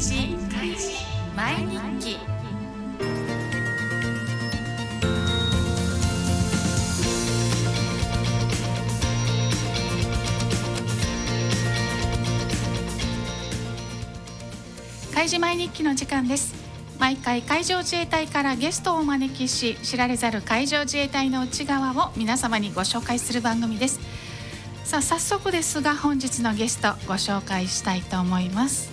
示毎日。記開示毎日記の時間です。毎回海上自衛隊からゲストをお招きし知られざる海上自衛隊の内側を皆様にご紹介する番組です。さあ早速ですが本日のゲストご紹介したいと思います。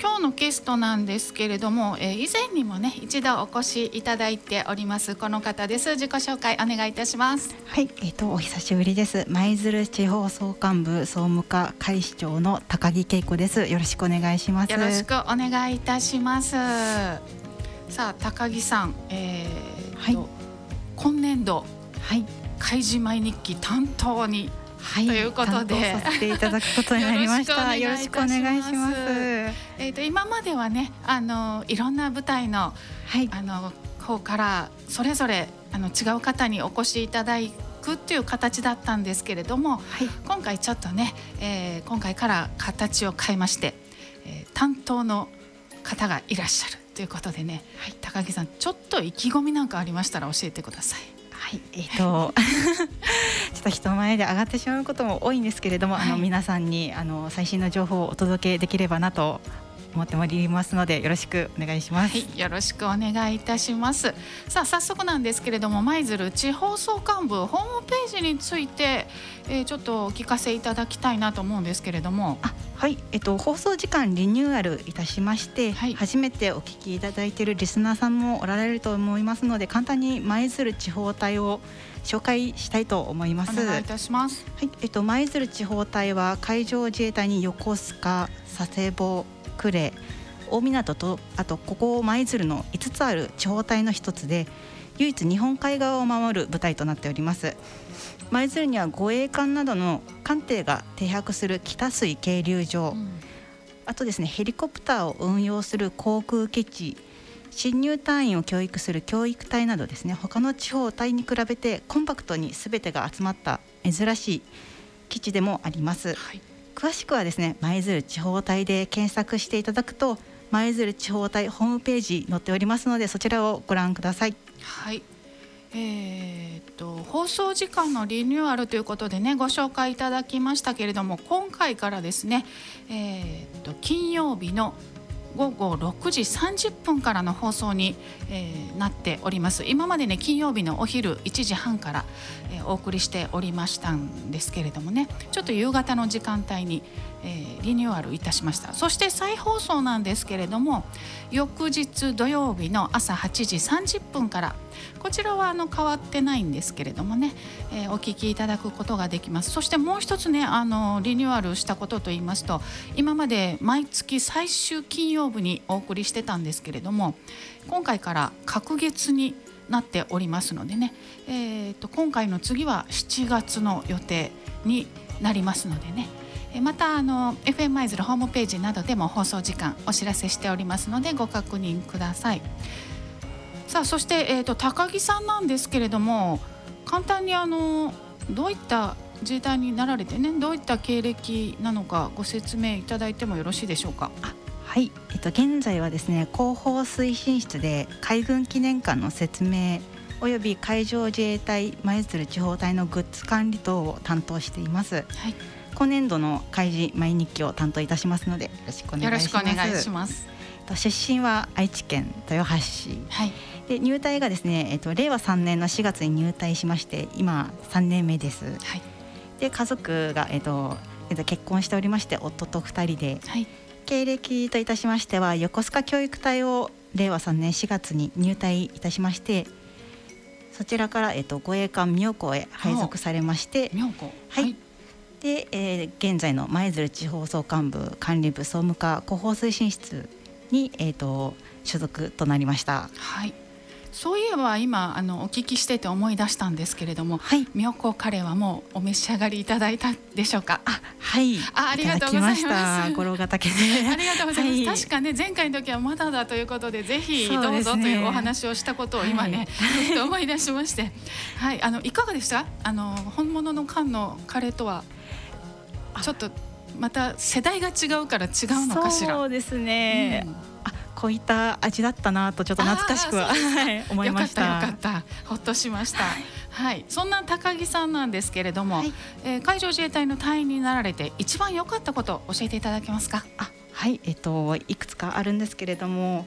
今日のゲストなんですけれども、えー、以前にもね一度お越しいただいておりますこの方です。自己紹介お願いいたします。はいえっ、ー、とお久しぶりです。舞鶴地方総監部総務課会市長の高木恵子です。よろしくお願いします。よろしくお願いいたします。さあ高木さん、えー、はい、今年度はい。開示毎日記担当にはい、ということでさせていただくことになりました。よろしくお願いします。えっ、ー、と今まではね、あのいろんな舞台の、はい、あの方からそれぞれあの違う方にお越しいただくっていう形だったんですけれども、はい、今回ちょっとね、えー、今回から形を変えまして、えー、担当の方がいらっしゃるということでね、はい、高木さんちょっと意気込みなんかありましたら教えてください。はい、えっ、ー、とちょっと人前で上がってしまうことも多いんですけれども、はい、あの皆さんにあの最新の情報をお届けできればなと思っておりますのでよろしくお願いします、はい、よろしくお願いいたしますさあ早速なんですけれども舞鶴地方総監部ホームページについて、えー、ちょっとお聞かせいただきたいなと思うんですけれどもはい、えっと、放送時間リニューアルいたしまして、はい、初めてお聞きいただいているリスナーさんもおられると思いますので簡単に舞鶴地方隊を紹介したいと思います。お願いいたします。はい、えっと舞鶴地方隊は海上自衛隊に横須賀、佐世保、呉、大港とあとここ舞鶴の5つある地方隊の一つで唯一日本海側を守る部隊となっております。舞鶴には護衛艦などの艦艇が停泊する北水係留場、うん、あとですねヘリコプターを運用する航空基地。新入隊員を教育する教育隊などですね他の地方隊に比べてコンパクトに全てが集まった珍しい基地でもあります、はい、詳しくはですね舞鶴地方隊で検索していただくと舞鶴地方隊ホームページ載っておりますのでそちらをご覧ください。はい。えーと、放送時間のリニューアルということでねご紹介いただきましたけれども今回からですね、えーと金曜日の午後6時30分からの放送に、えー、なっております。今までね金曜日のお昼1時半から、えー、お送りしておりましたんですけれどもねちょっと夕方の時間帯に、えー、リニューアルいたしました。そして再放送なんですけれども翌日土曜日の朝8時30分からこちらはあの変わってないんですけれどもね、えー、お聞きいただくことができます。そしてもう一つねあのリニューアルしたことといいますと今まで毎月最終金曜日にお送りしてたんですけれども今回から隔月になっておりますのでね、えーと、今回の次は7月の予定になりますのでねまたあの FM マイズルホームページなどでも放送時間お知らせしておりますのでご確認ください。さあそして、えーと、高木さんなんですけれども簡単にあのどういった自衛隊になられてねどういった経歴なのかご説明いただいてもよろしいでしょうか？はい、えっと、現在はですね広報推進室で海軍記念館の説明および海上自衛隊舞鶴地方隊のグッズ管理等を担当しています。はい、今年度の開示毎日記を担当いたしますのでよろしくお願いします。よろしくお願いします。出身は愛知県豊橋市、はい、で入隊がですね、えっと、令和3年の4月に入隊しまして今3年目です。はい、で家族が、えっとえっと、結婚しておりまして夫と2人で、はい、経歴といたしましては横須賀教育隊を令和3年4月に入隊いたしましてそちらから、えっと、護衛艦妙高へ配属されまして妙高。はい、で、えー、現在の舞鶴地方総監部管理部総務課広報推進室に、えーと所属となりました。はいそういえば今あのお聞きしてて思い出したんですけれども、はい。妙高カレーはもうお召し上がりいただいたでしょうか？あはい。あありがとうございます。た五郎ヶ岳でありがとうございます。はい確かね前回の時はまだだということでぜひどうぞというお話をしたことを今ね、はい。と思い出しまして、はい。あのいかがでした？あの本物の缶のカレーとはあ。ちょっとまた世代が違うから違うのかしら？そうですね、うん。あこういった味だったなとちょっと懐かしくはい思いました。よかったよかった。ほっとしました。はい、そんな高木さんなんですけれども、はい。えー海上自衛隊の隊員になられて一番良かったこと教えていただけますか？あはい。えっといくつかあるんですけれども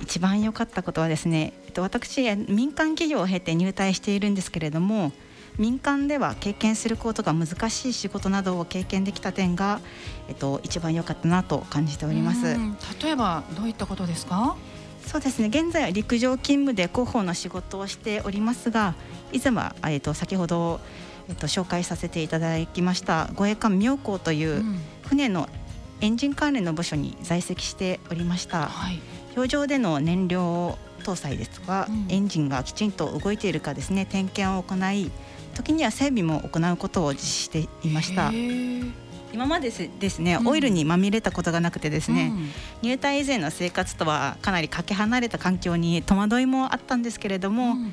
一番良かったことはですね、えっと、私民間企業を経て入隊しているんですけれども民間では経験することが難しい仕事などを経験できた点が、えっと、一番良かったなと感じております。うん。例えばどういったことですか？そうですね。現在は陸上勤務で広報の仕事をしておりますが以前は、えっと、先ほど、えっと、紹介させていただきました護衛艦妙高といううん。船のエンジン関連の部署に在籍しておりました。はい。洋上での燃料搭載ですとか、うん。エンジンがきちんと動いているかですね点検を行い時には整備も行うことを実施していました。今までですね、うん。オイルにまみれたことがなくてですね、うん。入隊以前の生活とはかなりかけ離れた環境に戸惑いもあったんですけれども、うん。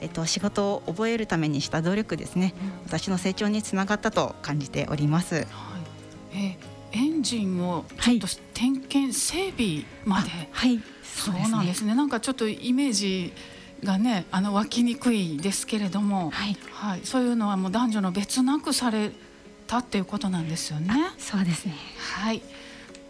えっと、仕事を覚えるためにした努力ですね私の成長につながったと感じております。はい。えーエンジンをちょっと点検、整備まで？はい。そうなんですね。なんかちょっとイメージがねあの湧きにくいですけれども、はい。はい、そういうのはもう男女の別なくされたっていうことなんですよね。そうですね。はい。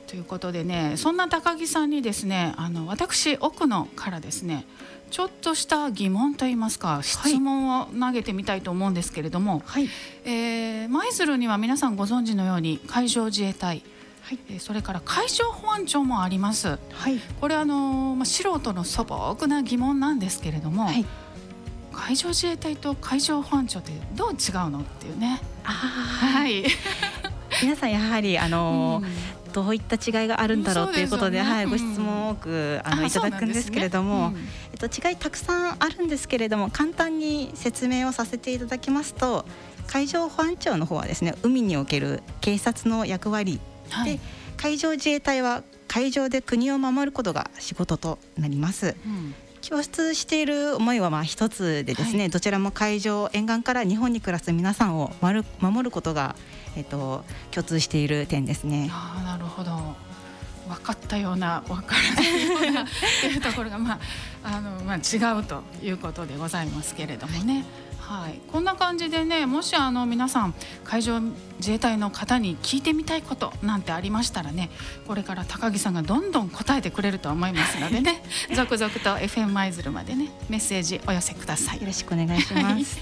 ということでねそんな高木さんにですねあの私奥野からですねちょっとした疑問といいますか質問を投げてみたいと思うんですけれども、はい。えー舞鶴には皆さんご存知のように海上自衛隊、はい。えーそれから海上保安庁もあります。はい。これあのまあ、素人の素朴な疑問なんですけれども、はい。海上自衛隊と海上保安庁ってどう違うのっていうね。あはい。皆さんやはりあの、うん。どういった違いがあるんだろうということで、はい、ごうん。質問を多くあのあいただくんですけれども、そうなん。えっと違いたくさんあるんですけれども簡単に説明をさせていただきますと海上保安庁の方はですね海における警察の役割うんはいで海上自衛隊は海上で国を守ることが仕事となります。うん共通している思いはまあ一つでですね、はいどちらも海上沿岸から日本に暮らす皆さんを守る守ることが、えっと、共通している点ですね。ああなるほど分かったような分からないような っていうところが、まああのまあ、違うということでございますけれどもね。はい、こんな感じでねもしあの皆さん海上自衛隊の方に聞いてみたいことなんてありましたらねこれから高木さんがどんどん答えてくれると思いますのでね 続々と FM 舞鶴までねメッセージお寄せくださいよ。ろしくお願いします。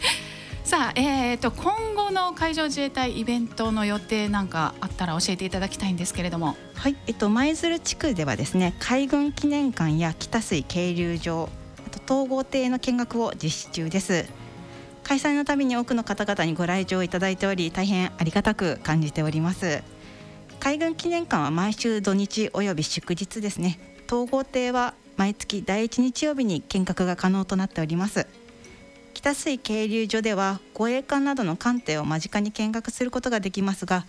さあ、えー、と今後の海上自衛隊イベントの予定なんかあったら教えていただきたいんですけれども。はい、えっと舞鶴地区ではですね海軍記念館や北水渓流場あと統合艇の見学を実施中です開催のたびに多くの方々にご来場いただいており大変ありがたく感じております。海軍記念館は毎週土日および祝日ですね。統合艇は毎月第一日曜日に見学が可能となっております。北水渓流所では護衛艦などの艦艇を間近に見学することができますが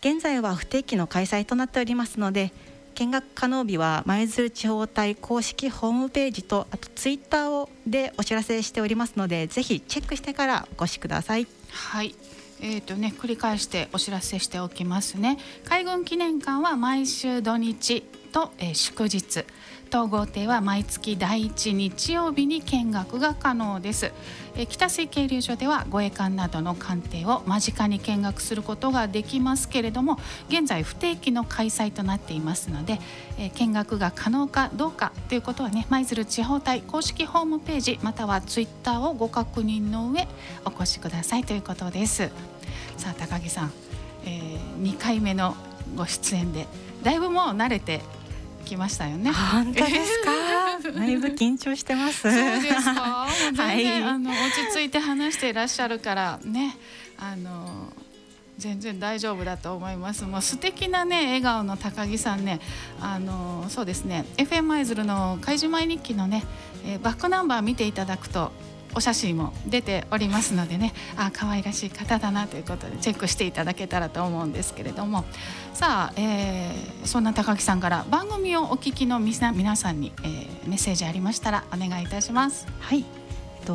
現在は不定期の開催となっておりますので見学可能日は舞鶴地方隊公式ホームページとあとツイッターをでお知らせしておりますのでぜひチェックしてからお越しくださいはい。えーとね、繰り返してお知らせしておきますね。海軍記念館は毎週土日と、えー祝日。統合艇は毎月第一日曜日に見学が可能です。え北水渓流所では護衛艦などの艦艇を間近に見学することができますけれども、現在不定期の開催となっていますので、え見学が可能かどうかということはね、舞鶴地方隊公式ホームページまたはツイッターをご確認の上お越しくださいということです。さあ高木さん、えー、2回目のご出演でだいぶもう慣れてきましたよね。本当ですか？だいぶ緊張してますそうですか？全然、はいあの落ち着いて話していらっしゃるからね、あの全然大丈夫だと思いますもう素敵なね笑顔の高木さんねあのそうですね FM 舞鶴の開示前日記のね、えー、バックナンバー見ていただくとお写真も出ておりますのでね。あ可愛らしい方だなということでチェックしていただけたらと思うんですけれども。さあ、えー、そんな高木さんから番組をお聞きの皆さんに、えー、メッセージありましたらお願いいたします。はい。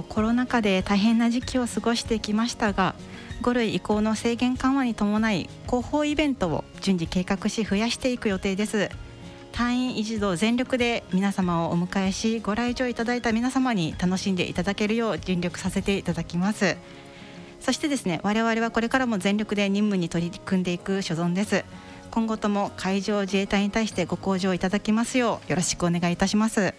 コロナ禍で大変な時期を過ごしてきましたが5類移行の制限緩和に伴い広報イベントを順次計画し増やしていく予定です。隊員一同全力で皆様をお迎えしご来場いただいた皆様に楽しんでいただけるよう尽力させていただきます。そしてですね我々はこれからも全力で任務に取り組んでいく所存です。今後とも海上自衛隊に対してご向上いただきますようよろしくお願いいたします。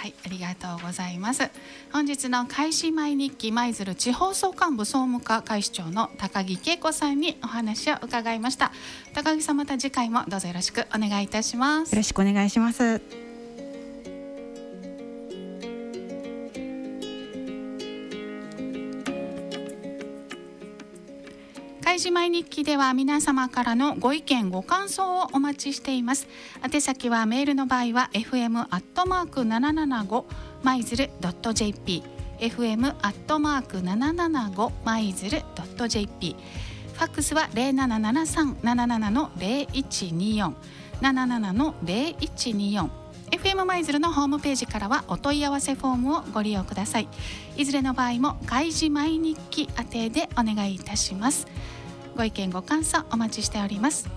はいありがとうございます。本日の開始前日記舞鶴地方総幹部総務課会市長の高木恵子さんにお話を伺いました。高木さんまた次回もどうぞよろしくお願いいたします。よろしくお願いします。開示前日記では皆様からのご意見ご感想をお待ちしています。宛先はメールの場合は fm アットマーク七七五マイズルドット jp fm アットマーク七七五マイズルドット jp ファックスは零七七三七七の零一二四。七七の零一二四。FM マイズルのホームページからはお問い合わせフォームをご利用ください。いずれの場合も開示毎日記宛てでお願いいたします。ご意見ご感想お待ちしております。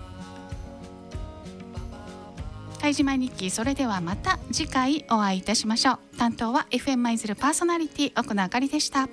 開示前日記それではまた次回お会いいたしましょう。担当は FM 舞鶴パーソナリティ奥野あかりでした。